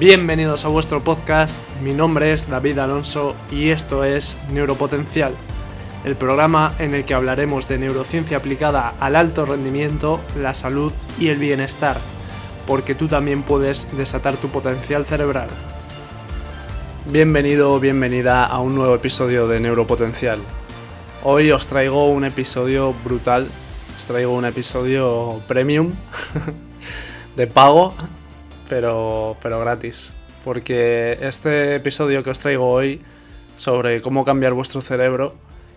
Bienvenidos a vuestro podcast, mi nombre es David Alonso y esto es Neuropotencial, el programa en el que hablaremos de neurociencia aplicada al alto rendimiento, la salud y el bienestar, porque tú también puedes desatar tu potencial cerebral. Bienvenido o bienvenida a un nuevo episodio de Neuropotencial. Hoy os traigo un episodio brutal, os traigo un episodio premium de pago pero, pero gratis. Porque este episodio que os traigo hoy sobre cómo cambiar vuestro cerebro,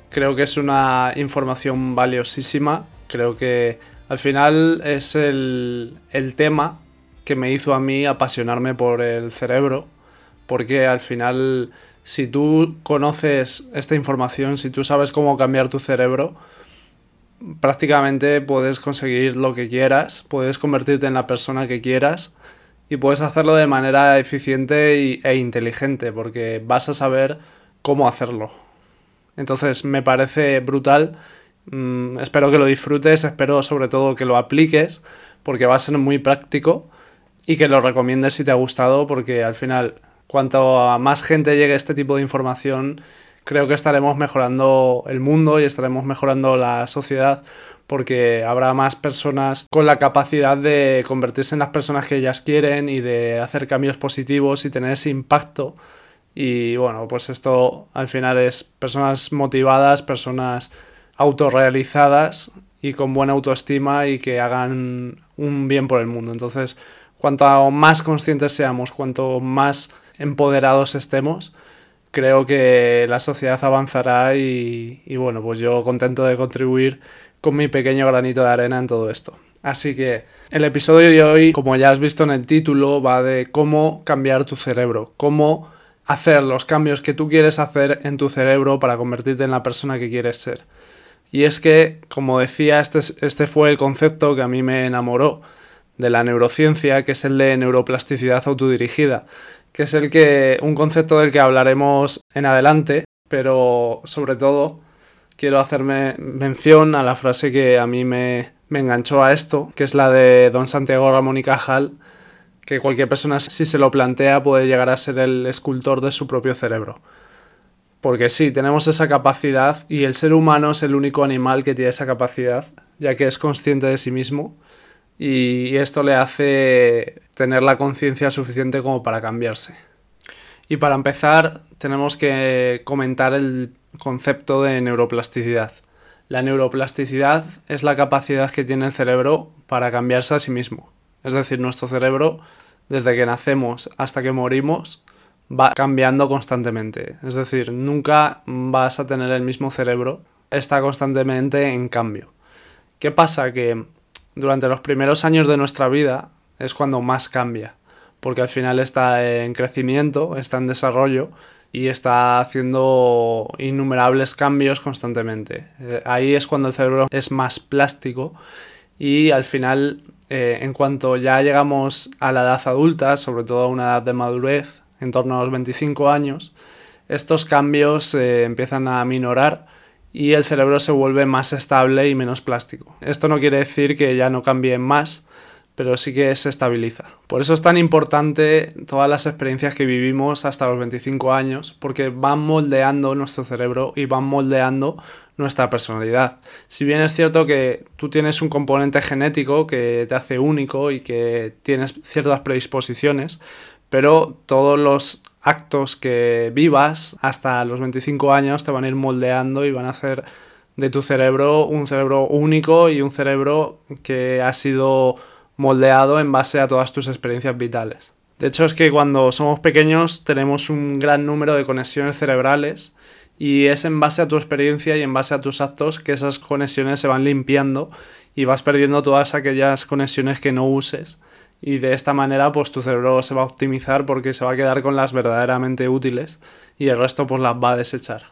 creo que es una información valiosísima. Creo que al final es el, el tema que me hizo a mí apasionarme por el cerebro. Porque al final, si tú conoces esta información, si tú sabes cómo cambiar tu cerebro, prácticamente puedes conseguir lo que quieras, puedes convertirte en la persona que quieras y puedes hacerlo de manera eficiente e inteligente porque vas a saber cómo hacerlo. Entonces me parece brutal. Mm, espero que lo disfrutes, espero sobre todo que lo apliques porque va a ser muy práctico y que lo recomiendes si te ha gustado porque al final cuanto a más gente llegue este tipo de información creo que estaremos mejorando el mundo y estaremos mejorando la sociedad porque habrá más personas con la capacidad de convertirse en las personas que ellas quieren y de hacer cambios positivos y tener ese impacto. Y bueno, pues esto al final es personas motivadas, personas autorrealizadas y con buena autoestima y que hagan un bien por el mundo. Entonces, cuanto más conscientes seamos, cuanto más empoderados estemos, creo que la sociedad avanzará y, y bueno, pues yo contento de contribuir con mi pequeño granito de arena en todo esto. Así que el episodio de hoy, como ya has visto en el título, va de cómo cambiar tu cerebro, cómo hacer los cambios que tú quieres hacer en tu cerebro para convertirte en la persona que quieres ser. Y es que, como decía, este, este fue el concepto que a mí me enamoró de la neurociencia, que es el de neuroplasticidad autodirigida, que es el que un concepto del que hablaremos en adelante, pero sobre todo quiero hacerme mención a la frase que a mí me, enganchó a esto, que es la de don Santiago Ramón y Cajal, que cualquier persona si se lo plantea puede llegar a ser el escultor de su propio cerebro. Porque sí, tenemos esa capacidad y el ser humano es el único animal que tiene esa capacidad, ya que es consciente de sí mismo y esto le hace tener la conciencia suficiente como para cambiarse. Y para empezar, tenemos que comentar el concepto de neuroplasticidad. La neuroplasticidad es la capacidad que tiene el cerebro para cambiarse a sí mismo. Es decir, nuestro cerebro, desde que nacemos hasta que morimos, va cambiando constantemente. Es decir, nunca vas a tener el mismo cerebro, está constantemente en cambio. ¿Qué pasa? Que durante los primeros años de nuestra vida es cuando más cambia porque al final está en crecimiento, está en desarrollo y está haciendo innumerables cambios constantemente. Eh, ahí es cuando el cerebro es más plástico y al final, eh, en cuanto ya llegamos a la edad adulta, sobre todo a una edad de madurez, en torno a los 25 años, estos cambios se empiezan a minorar y el cerebro se vuelve más estable y menos plástico. Esto no quiere decir que ya no cambien más, pero sí que se estabiliza. Por eso es tan importante todas las experiencias que vivimos hasta los 25 años, porque van moldeando nuestro cerebro y van moldeando nuestra personalidad. Si bien es cierto que tú tienes un componente genético que te hace único y que tienes ciertas predisposiciones, pero todos los actos que vivas hasta los 25 años te van a ir moldeando y van a hacer de tu cerebro un cerebro único y un cerebro que ha sido moldeado en base a todas tus experiencias vitales. De hecho es que cuando somos pequeños tenemos un gran número de conexiones cerebrales y es en base a tu experiencia y en base a tus actos que esas conexiones se van limpiando y vas perdiendo todas aquellas conexiones que no uses y de esta manera pues tu cerebro se va a optimizar porque se va a quedar con las verdaderamente útiles y el resto pues las va a desechar.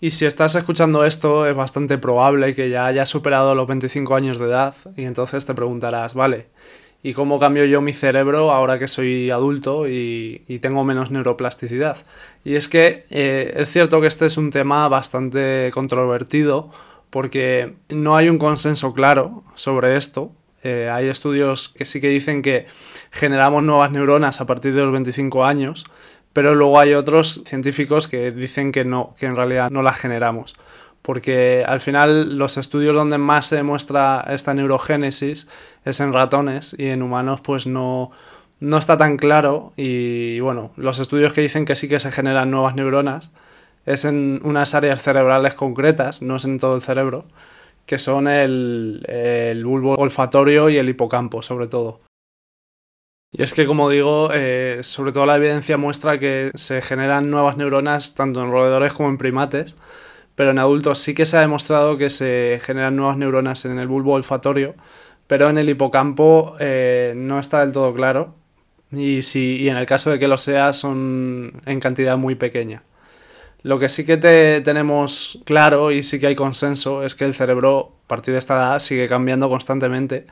Y si estás escuchando esto, es bastante probable que ya hayas superado los 25 años de edad y entonces te preguntarás, vale, ¿y cómo cambio yo mi cerebro ahora que soy adulto y, tengo menos neuroplasticidad? Y es que eh, es cierto que este es un tema bastante controvertido porque no hay un consenso claro sobre esto. Eh, hay estudios que sí que dicen que generamos nuevas neuronas a partir de los 25 años, pero luego hay otros científicos que dicen que no, que en realidad no las generamos. Porque al final los estudios donde más se demuestra esta neurogénesis es en ratones y en humanos pues no, no está tan claro y bueno, los estudios que dicen que sí que se generan nuevas neuronas es en unas áreas cerebrales concretas, no es en todo el cerebro, que son el, bulbo olfatorio y el hipocampo, sobre todo. Y es que, como digo, eh, sobre todo la evidencia muestra que se generan nuevas neuronas tanto en roedores como en primates, pero en adultos sí que se ha demostrado que se generan nuevas neuronas en el bulbo olfatorio, pero en el hipocampo eh, no está del todo claro y, si, y en el caso de que lo sea son en cantidad muy pequeña. Lo que sí que te, tenemos claro y sí que hay consenso es que el cerebro a partir de esta edad sigue cambiando constantemente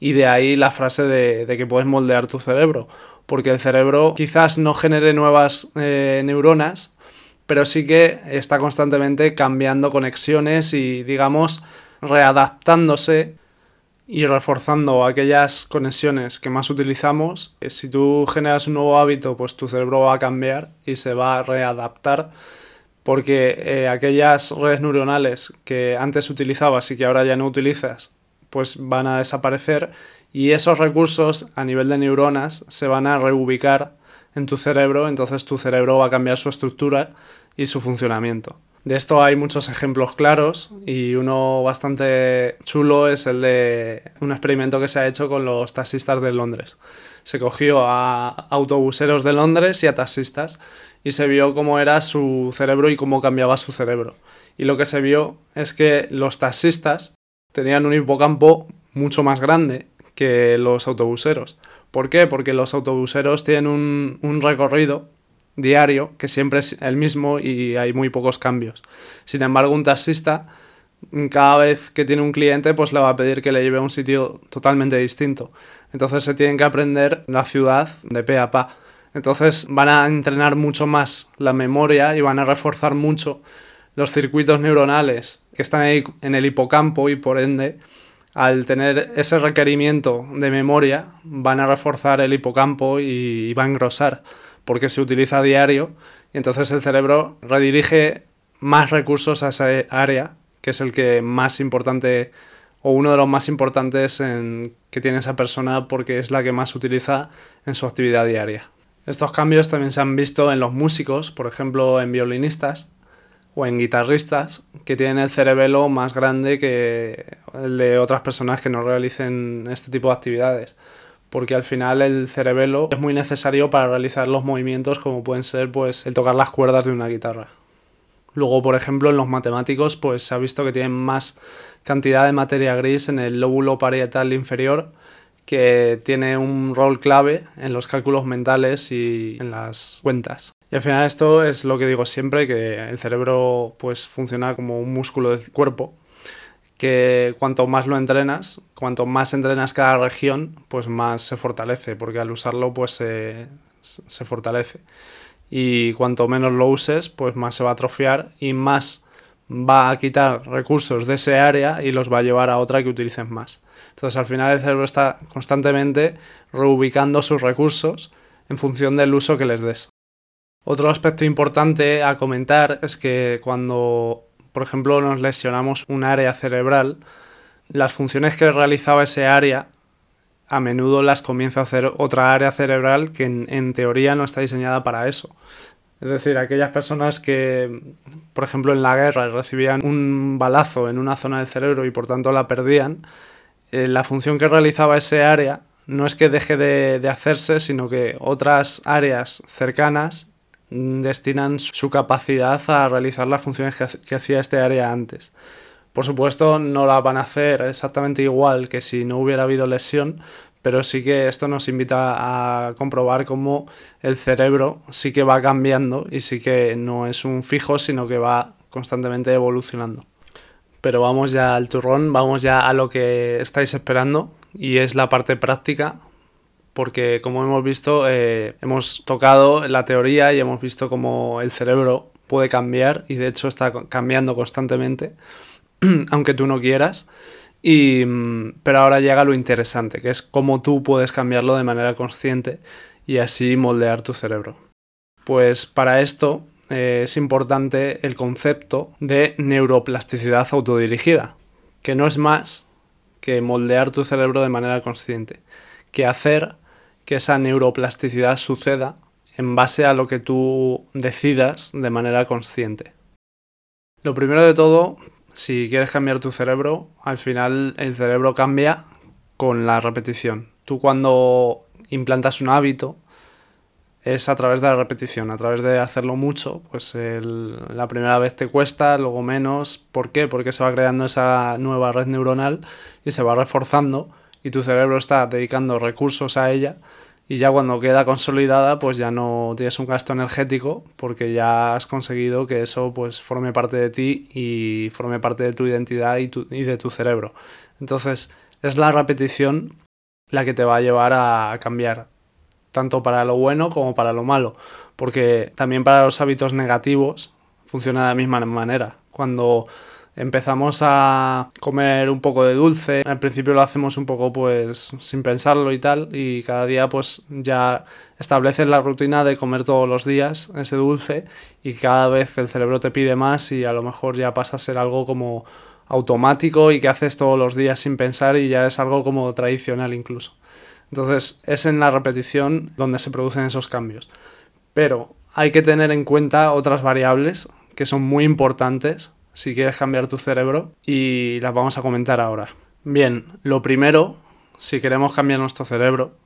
y de ahí la frase de, que puedes moldear tu cerebro, porque el cerebro quizás no genere nuevas eh, neuronas, pero sí que está constantemente cambiando conexiones y digamos readaptándose y reforzando aquellas conexiones que más utilizamos. Si tú generas un nuevo hábito, pues tu cerebro va a cambiar y se va a readaptar porque eh, aquellas redes neuronales que antes utilizabas y que ahora ya no utilizas, pues van a desaparecer y esos recursos a nivel de neuronas se van a reubicar en tu cerebro, entonces tu cerebro va a cambiar su estructura y su funcionamiento. De esto hay muchos ejemplos claros y uno bastante chulo es el de un experimento que se ha hecho con los taxistas de Londres. Se cogió a autobuseros de Londres y a taxistas y se vio cómo era su cerebro y cómo cambiaba su cerebro. Y lo que se vio es que los taxistas tenían un hipocampo mucho más grande que los autobuseros. ¿Por qué? Porque los autobuseros tienen un, un recorrido diario que siempre es el mismo y hay muy pocos cambios. Sin embargo, un taxista cada vez que tiene un cliente pues le va a pedir que le lleve a un sitio totalmente distinto. Entonces se tienen que aprender la ciudad de pe a pa. Entonces van a entrenar mucho más la memoria y van a reforzar mucho los circuitos neuronales que están ahí en el hipocampo y por ende al tener ese requerimiento de memoria van a reforzar el hipocampo y, va a engrosar porque se utiliza a diario y entonces el cerebro redirige más recursos a esa área, que es el que más importante o uno de los más importantes en, que tiene esa persona porque es la que más utiliza en su actividad diaria. Estos cambios también se han visto en los músicos, por ejemplo en violinistas o en guitarristas, que tienen el cerebelo más grande que el de otras personas que no realicen este tipo de actividades porque al final el cerebelo es muy necesario para realizar los movimientos como pueden ser pues el tocar las cuerdas de una guitarra. Luego, por ejemplo, en los matemáticos pues se ha visto que tienen más cantidad de materia gris en el lóbulo parietal inferior que tiene un rol clave en los cálculos mentales y en las cuentas. Y al final esto es lo que digo siempre, que el cerebro pues funciona como un músculo del cuerpo que cuanto más lo entrenas, cuanto más entrenas cada región, pues más se fortalece, porque al usarlo pues se, se fortalece. Y cuanto menos lo uses, pues más se va a atrofiar y más va a quitar recursos de ese área y los va a llevar a otra que utilices más. Entonces al final el cerebro está constantemente reubicando sus recursos en función del uso que les des. Otro aspecto importante a comentar es que cuando por ejemplo, nos lesionamos un área cerebral, las funciones que realizaba ese área a menudo las comienza a hacer otra área cerebral que en, teoría no está diseñada para eso. Es decir, aquellas personas que, por ejemplo, en la guerra recibían un balazo en una zona del cerebro y por tanto la perdían, eh, la función que realizaba ese área no es que deje de, de hacerse, sino que otras áreas cercanas destinan su capacidad a realizar las funciones que, hacía este área antes. Por supuesto, no la van a hacer exactamente igual que si no hubiera habido lesión, pero sí que esto nos invita a comprobar cómo el cerebro sí que va cambiando y sí que no es un fijo, sino que va constantemente evolucionando. Pero vamos ya al turrón, vamos ya a lo que estáis esperando y es la parte práctica porque como hemos visto, eh, hemos tocado la teoría y hemos visto cómo el cerebro puede cambiar y de hecho está cambiando constantemente, aunque tú no quieras. Y, pero ahora llega lo interesante, que es cómo tú puedes cambiarlo de manera consciente y así moldear tu cerebro. Pues para esto eh, es importante el concepto de neuroplasticidad autodirigida, que no es más que moldear tu cerebro de manera consciente, que hacer que esa neuroplasticidad suceda en base a lo que tú decidas de manera consciente. Lo primero de todo, si quieres cambiar tu cerebro, al final el cerebro cambia con la repetición. Tú cuando implantas un hábito, es a través de la repetición, a través de hacerlo mucho, pues la primera vez te cuesta, luego menos. ¿Por qué? Porque se va creando esa nueva red neuronal y se va reforzando y tu cerebro está dedicando recursos a ella y ya cuando queda consolidada pues ya no tienes un gasto energético porque ya has conseguido que eso pues forme parte de ti y forme parte de tu identidad y, y de tu cerebro. Entonces es la repetición la que te va a llevar a cambiar tanto para lo bueno como para lo malo, porque también para los hábitos negativos funciona de la misma manera. Cuando empezamos a comer un poco de dulce, al principio lo hacemos un poco pues sin pensarlo y tal, y cada día pues ya estableces la rutina de comer todos los días ese dulce y cada vez el cerebro te pide más y a lo mejor ya pasa a ser algo como automático y que haces todos los días sin pensar y ya es algo como tradicional incluso. Entonces es en la repetición donde se producen esos cambios. Pero hay que tener en cuenta otras variables que son muy importantes si quieres cambiar tu cerebro y las vamos a comentar ahora. Bien, lo primero, si queremos cambiar nuestro cerebro,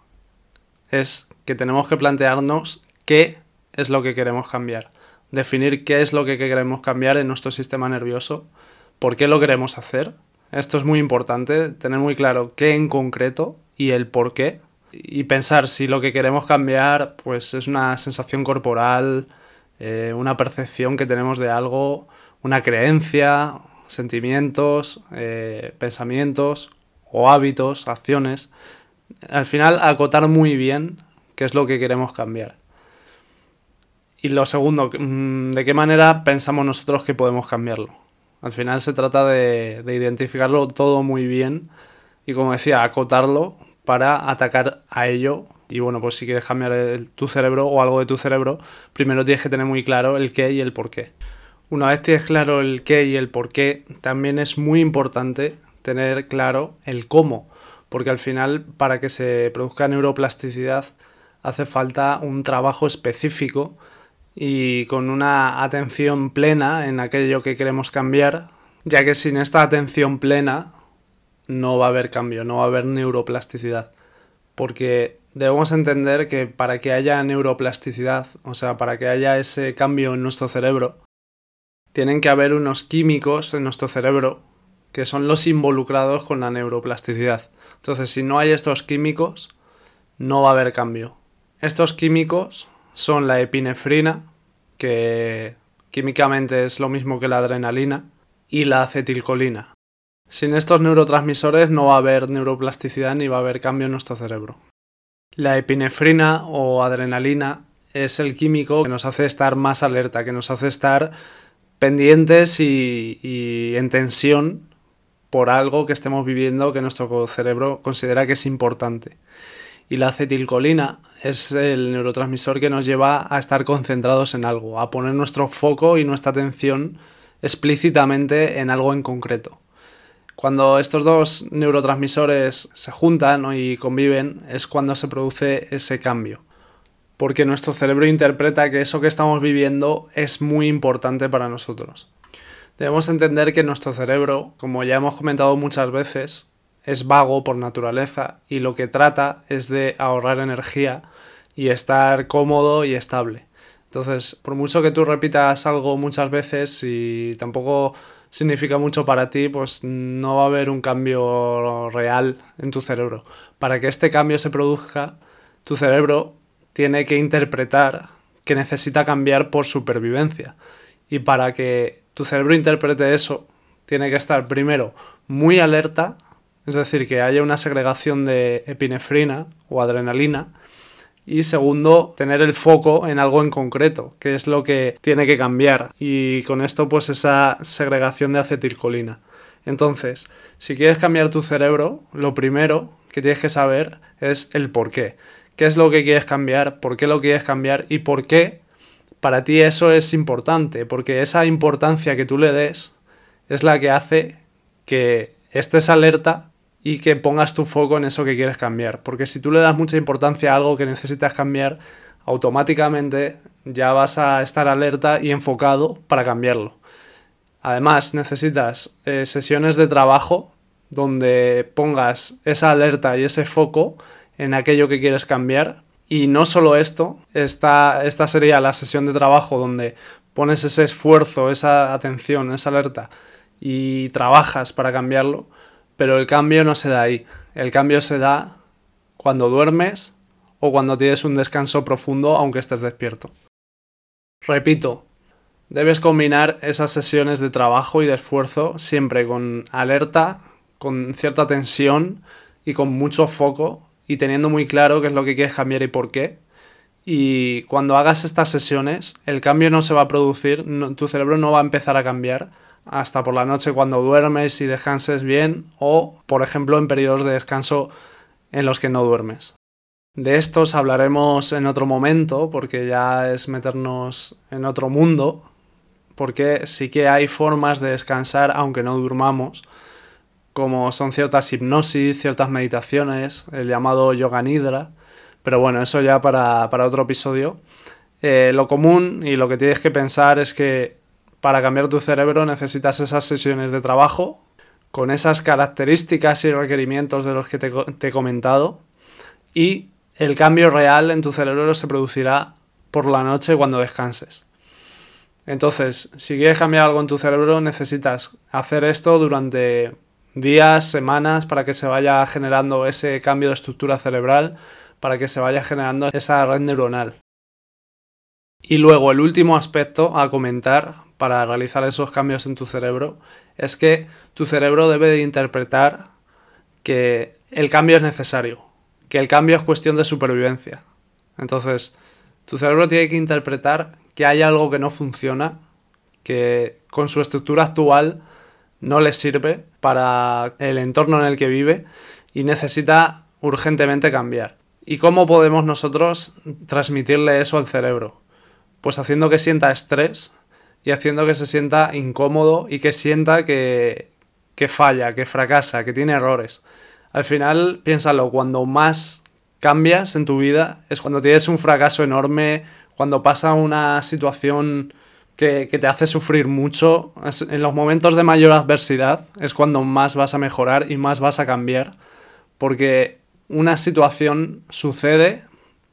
es que tenemos que plantearnos qué es lo que queremos cambiar. Definir qué es lo que queremos cambiar en nuestro sistema nervioso, por qué lo queremos hacer. Esto es muy importante, tener muy claro qué en concreto y el por qué. Y pensar si lo que queremos cambiar pues es una sensación corporal, eh, una percepción que tenemos de algo, una creencia, sentimientos, eh, pensamientos o hábitos, acciones. Al final, acotar muy bien qué es lo que queremos cambiar. Y lo segundo, mm, ¿de qué manera pensamos nosotros que podemos cambiarlo? Al final se trata de, de identificarlo todo muy bien y, como decía, acotarlo para atacar a ello. Y bueno, pues si quieres cambiar tu cerebro o algo de tu cerebro, primero tienes que tener muy claro el qué y el por qué. Una vez tienes claro el qué y el por qué, también es muy importante tener claro el cómo, porque al final para que se produzca neuroplasticidad hace falta un trabajo específico y con una atención plena en aquello que queremos cambiar, ya que sin esta atención plena no va a haber cambio, no va a haber neuroplasticidad. Porque debemos entender que para que haya neuroplasticidad, o sea, para que haya ese cambio en nuestro cerebro, tienen que haber unos químicos en nuestro cerebro que son los involucrados con la neuroplasticidad. Entonces, si no hay estos químicos, no va a haber cambio. Estos químicos son la epinefrina, que químicamente es lo mismo que la adrenalina, y la acetilcolina. Sin estos neurotransmisores no va a haber neuroplasticidad ni va a haber cambio en nuestro cerebro. La epinefrina o adrenalina es el químico que nos hace estar más alerta, que nos hace estar pendientes y, en tensión por algo que estemos viviendo que nuestro cerebro considera que es importante. Y la acetilcolina es el neurotransmisor que nos lleva a estar concentrados en algo, a poner nuestro foco y nuestra atención explícitamente en algo en concreto. Cuando estos dos neurotransmisores se juntan y conviven es cuando se produce ese cambio. Porque nuestro cerebro interpreta que eso que estamos viviendo es muy importante para nosotros. Debemos entender que nuestro cerebro, como ya hemos comentado muchas veces, es vago por naturaleza y lo que trata es de ahorrar energía y estar cómodo y estable. Entonces, por mucho que tú repitas algo muchas veces y tampoco significa mucho para ti, pues no va a haber un cambio real en tu cerebro. Para que este cambio se produzca, tu cerebro tiene que interpretar que necesita cambiar por supervivencia. Y para que tu cerebro interprete eso, tiene que estar primero muy alerta, es decir, que haya una segregación de epinefrina o adrenalina, y segundo, tener el foco en algo en concreto, que es lo que tiene que cambiar y con esto pues esa segregación de acetilcolina. Entonces, si quieres cambiar tu cerebro, lo primero que tienes que saber es el por qué. ¿Qué es lo que quieres cambiar? ¿Por qué lo quieres cambiar? ¿Y por qué para ti eso es importante? Porque esa importancia que tú le des es la que hace que estés alerta y que pongas tu foco en eso que quieres cambiar. Porque si tú le das mucha importancia a algo que necesitas cambiar, automáticamente ya vas a estar alerta y enfocado para cambiarlo. Además, necesitas eh, sesiones de trabajo donde pongas esa alerta y ese foco en aquello que quieres cambiar. Y no solo esto, esta, esta sería la sesión de trabajo donde pones ese esfuerzo, esa atención, esa alerta y trabajas para cambiarlo, pero el cambio no se da ahí. El cambio se da cuando duermes o cuando tienes un descanso profundo aunque estés despierto. Repito, debes combinar esas sesiones de trabajo y de esfuerzo siempre con alerta, con cierta tensión y con mucho foco y teniendo muy claro qué es lo que quieres cambiar y por qué. Y cuando hagas estas sesiones, el cambio no se va a producir, tu cerebro no va a empezar a cambiar hasta por la noche cuando duermes y descanses bien o, por ejemplo, en periodos de descanso en los que no duermes. De estos hablaremos en otro momento porque ya es meternos en otro mundo, porque sí que hay formas de descansar aunque no durmamos, como son ciertas hipnosis, ciertas meditaciones, el llamado yoga nidra, pero bueno, eso ya para, otro episodio. Eh, lo común y lo que tienes que pensar es que para cambiar tu cerebro necesitas esas sesiones de trabajo con esas características y requerimientos de los que te, te he comentado y el cambio real en tu cerebro se producirá por la noche cuando descanses. Entonces, si quieres cambiar algo en tu cerebro, necesitas hacer esto durante días, semanas, para que se vaya generando ese cambio de estructura cerebral, para que se vaya generando esa red neuronal. Y luego, el último aspecto a comentar para realizar esos cambios en tu cerebro es que tu cerebro debe de interpretar que el cambio es necesario que el cambio es cuestión de supervivencia. Entonces, tu cerebro tiene que interpretar que hay algo que no funciona, que con su estructura actual no le sirve para el entorno en el que vive y necesita urgentemente cambiar. ¿Y cómo podemos nosotros transmitirle eso al cerebro? Pues haciendo que sienta estrés y haciendo que se sienta incómodo y que sienta que, que falla, que fracasa, que tiene errores. Al final, piénsalo, cuando más cambias en tu vida es cuando tienes un fracaso enorme, cuando pasa una situación que, te hace sufrir mucho. en los momentos de mayor adversidad es cuando más vas a mejorar y más vas a cambiar. Porque una situación sucede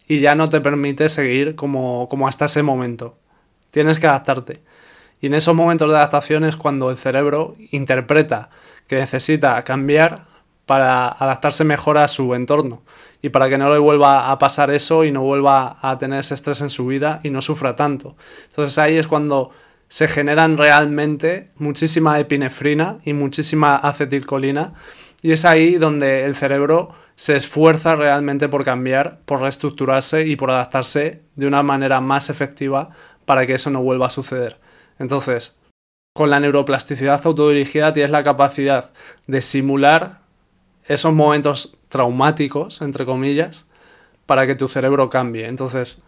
y ya no te permite seguir como, como hasta ese momento. Tienes que adaptarte. Y en esos momentos de adaptación es cuando el cerebro interpreta que necesita cambiar para adaptarse mejor a su entorno y para que no le vuelva a pasar eso y no vuelva a tener ese estrés en su vida y no sufra tanto. Entonces ahí es cuando se generan realmente muchísima epinefrina y muchísima acetilcolina y es ahí donde el cerebro se esfuerza realmente por cambiar, por reestructurarse y por adaptarse de una manera más efectiva para que eso no vuelva a suceder. Entonces, con la neuroplasticidad autodirigida tienes la capacidad de simular esos momentos traumáticos, entre comillas, para que tu cerebro cambie. Entonces,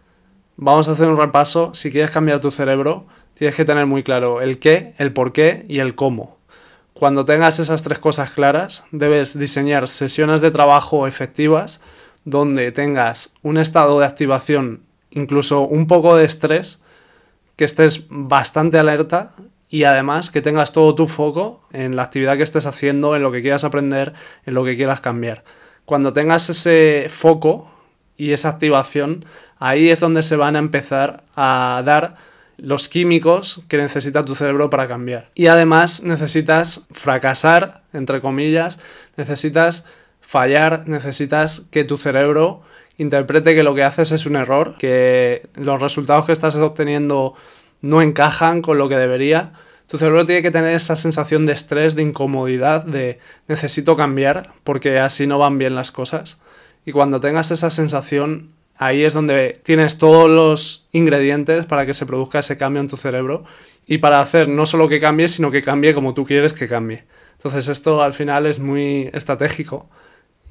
vamos a hacer un repaso. Si quieres cambiar tu cerebro, tienes que tener muy claro el qué, el por qué y el cómo. Cuando tengas esas tres cosas claras, debes diseñar sesiones de trabajo efectivas donde tengas un estado de activación, incluso un poco de estrés, que estés bastante alerta y además que tengas todo tu foco en la actividad que estés haciendo, en lo que quieras aprender, en lo que quieras cambiar. Cuando tengas ese foco y esa activación, ahí es donde se van a empezar a dar los químicos que necesita tu cerebro para cambiar. Y además necesitas fracasar, entre comillas, necesitas fallar, necesitas que tu cerebro interprete que lo que haces es un error, que los resultados que estás obteniendo no encajan con lo que debería, tu cerebro tiene que tener esa sensación de estrés, de incomodidad, de necesito cambiar porque así no van bien las cosas. Y cuando tengas esa sensación, ahí es donde tienes todos los ingredientes para que se produzca ese cambio en tu cerebro y para hacer no solo que cambie, sino que cambie como tú quieres que cambie. Entonces esto al final es muy estratégico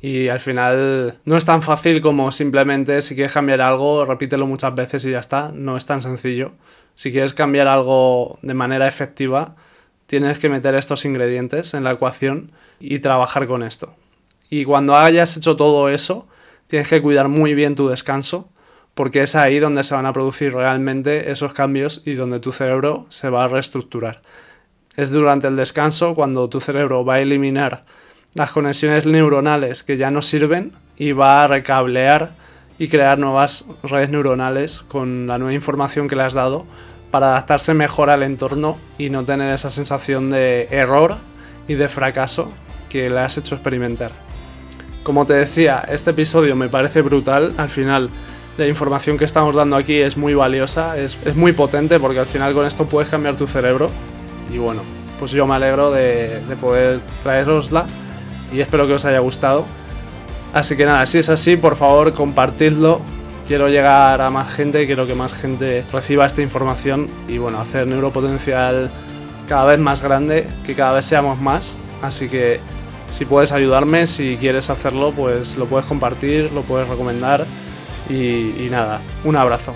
y al final no es tan fácil como simplemente si quieres cambiar algo, repítelo muchas veces y ya está. No es tan sencillo. Si quieres cambiar algo de manera efectiva, tienes que meter estos ingredientes en la ecuación y trabajar con esto. Y cuando hayas hecho todo eso, tienes que cuidar muy bien tu descanso, porque es ahí donde se van a producir realmente esos cambios y donde tu cerebro se va a reestructurar. Es durante el descanso cuando tu cerebro va a eliminar las conexiones neuronales que ya no sirven y va a recablear y crear nuevas redes neuronales con la nueva información que le has dado para adaptarse mejor al entorno y no tener esa sensación de error y de fracaso que le has hecho experimentar. Como te decía, este episodio me parece brutal. Al final, la información que estamos dando aquí es muy valiosa, es, muy potente porque al final con esto puedes cambiar tu cerebro. Y bueno, pues yo me alegro de, de poder traerosla y espero que os haya gustado. Así que nada, si es así, por favor compartidlo. Quiero llegar a más gente, quiero que más gente reciba esta información y bueno, hacer neuropotencial cada vez más grande, que cada vez seamos más. Así que si puedes ayudarme, si quieres hacerlo, pues lo puedes compartir, lo puedes recomendar y, y nada, un abrazo.